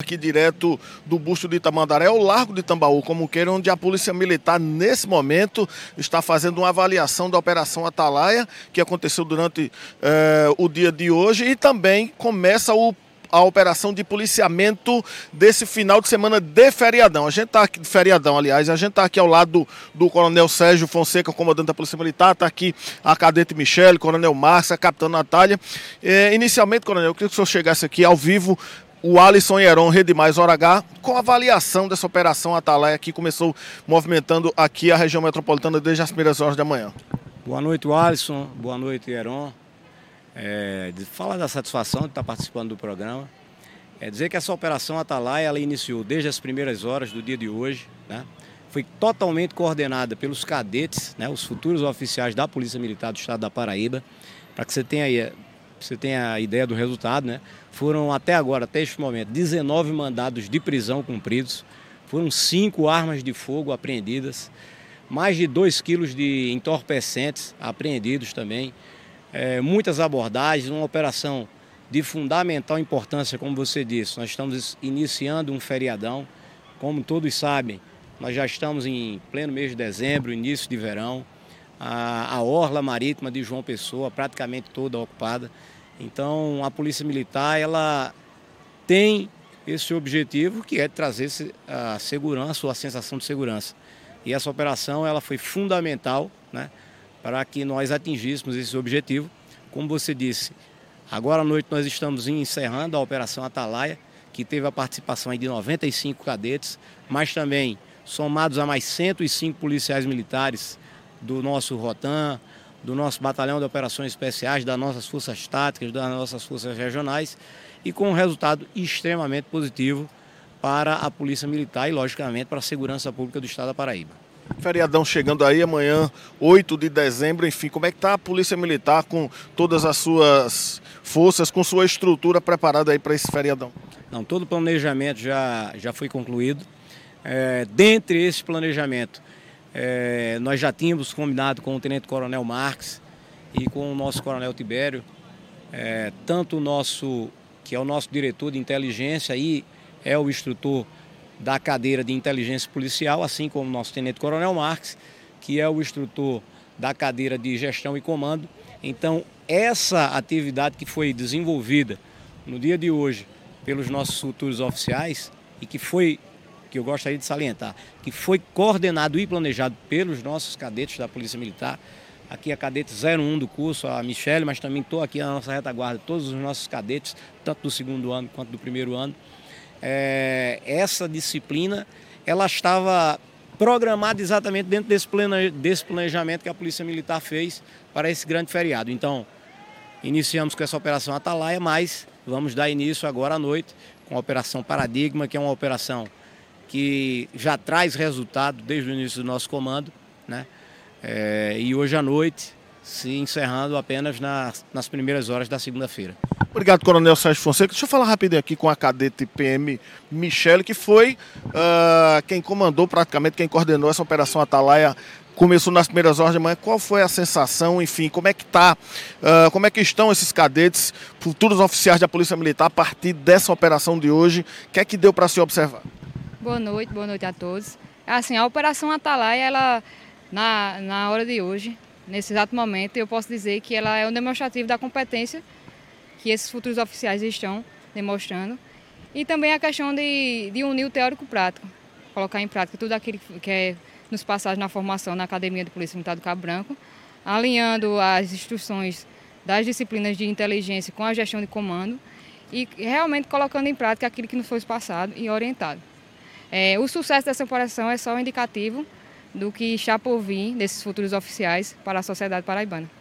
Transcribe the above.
aqui direto do busto de Itamandaré, o Largo de Tambaú, como queira, onde a Polícia Militar, nesse momento, está fazendo uma avaliação da Operação Atalaia, que aconteceu durante eh, o dia de hoje, e também começa o a operação de policiamento desse final de semana de feriadão. A gente está aqui, feriadão, aliás, a gente está aqui ao lado do, do, Coronel Sérgio Fonseca, comandante da Polícia Militar, está aqui a cadete Michele, Coronel Márcia, a Capitã Natália. Eh, inicialmente, Coronel, eu queria que o senhor chegasse aqui ao vivo o Alisson Heron, Rede Mais Hora H, com avaliação dessa operação Atalaia que começou movimentando aqui a região metropolitana desde as primeiras horas da manhã. Boa noite, Alisson. Boa noite, Heron. É, fala da satisfação de estar participando do programa. É dizer que essa operação Atalaia ela iniciou desde as primeiras horas do dia de hoje, né? Foi totalmente coordenada pelos cadetes, né, os futuros oficiais da Polícia Militar do Estado da Paraíba. Para que você tenha aí você tenha a ideia do resultado, né? Foram até agora, até este momento, 19 mandados de prisão cumpridos, foram cinco armas de fogo apreendidas, mais de 2 quilos de entorpecentes apreendidos também, é, muitas abordagens, uma operação de fundamental importância, como você disse. Nós estamos iniciando um feriadão, como todos sabem, nós já estamos em pleno mês de dezembro, início de verão a, a orla marítima de João Pessoa praticamente toda ocupada. Então a Polícia Militar ela tem esse objetivo que é trazer a segurança, a sensação de segurança. E essa operação ela foi fundamental né, para que nós atingíssemos esse objetivo. Como você disse, agora à noite nós estamos encerrando a Operação Atalaia, que teve a participação de 95 cadetes, mas também somados a mais 105 policiais militares do nosso Rotan, do nosso Batalhão de Operações Especiais, das nossas forças táticas, das nossas forças regionais e com um resultado extremamente positivo para a Polícia Militar e, logicamente, para a segurança pública do Estado da Paraíba. Feriadão chegando aí amanhã, 8 de dezembro, enfim, como é que está a Polícia Militar com todas as suas forças, com sua estrutura preparada aí para esse feriadão? Não, todo o planejamento já, já foi concluído. É, dentre esse planejamento, é, nós já tínhamos combinado com o Tenente Coronel Marques e com o nosso Coronel Tibério, é, tanto o nosso, que é o nosso diretor de inteligência e é o instrutor da cadeira de inteligência policial, assim como o nosso Tenente Coronel Marques, que é o instrutor da cadeira de gestão e comando. Então, essa atividade que foi desenvolvida no dia de hoje pelos nossos futuros oficiais e que foi que eu gostaria de salientar, que foi coordenado e planejado pelos nossos cadetes da Polícia Militar. Aqui a cadete 01 do curso, a Michelle, mas também estou aqui na nossa retaguarda, todos os nossos cadetes, tanto do segundo ano quanto do primeiro ano. É, essa disciplina, ela estava programada exatamente dentro desse, desse planejamento que a Polícia Militar fez para esse grande feriado. Então, iniciamos com essa operação Atalaia, mas vamos dar início agora à noite com a Operação Paradigma, que é uma operação que já traz resultado desde o início do nosso comando, né? É, e hoje à noite se encerrando apenas nas, nas primeiras horas da segunda-feira. Obrigado, Coronel Sérgio Fonseca. Deixa eu falar rapidinho aqui com a cadete PM Michele, que foi uh, quem comandou praticamente, quem coordenou essa operação Atalaia começou nas primeiras horas de manhã. Qual foi a sensação, enfim, como é que tá, uh, como é que estão esses cadetes, futuros oficiais da Polícia Militar a partir dessa operação de hoje? O que é que deu para se observar? Boa noite, boa noite a todos. Assim, a Operação Atalaia, ela, na, na hora de hoje, nesse exato momento, eu posso dizer que ela é um demonstrativo da competência que esses futuros oficiais estão demonstrando. E também a questão de, de unir o teórico prático, colocar em prática tudo aquilo que é nos passados na formação na Academia de Polícia Militar do Cabo Branco, alinhando as instruções das disciplinas de inteligência com a gestão de comando e realmente colocando em prática aquilo que nos foi passado e orientado. É, o sucesso dessa operação é só um indicativo do que está por vir desses futuros oficiais para a sociedade paraibana.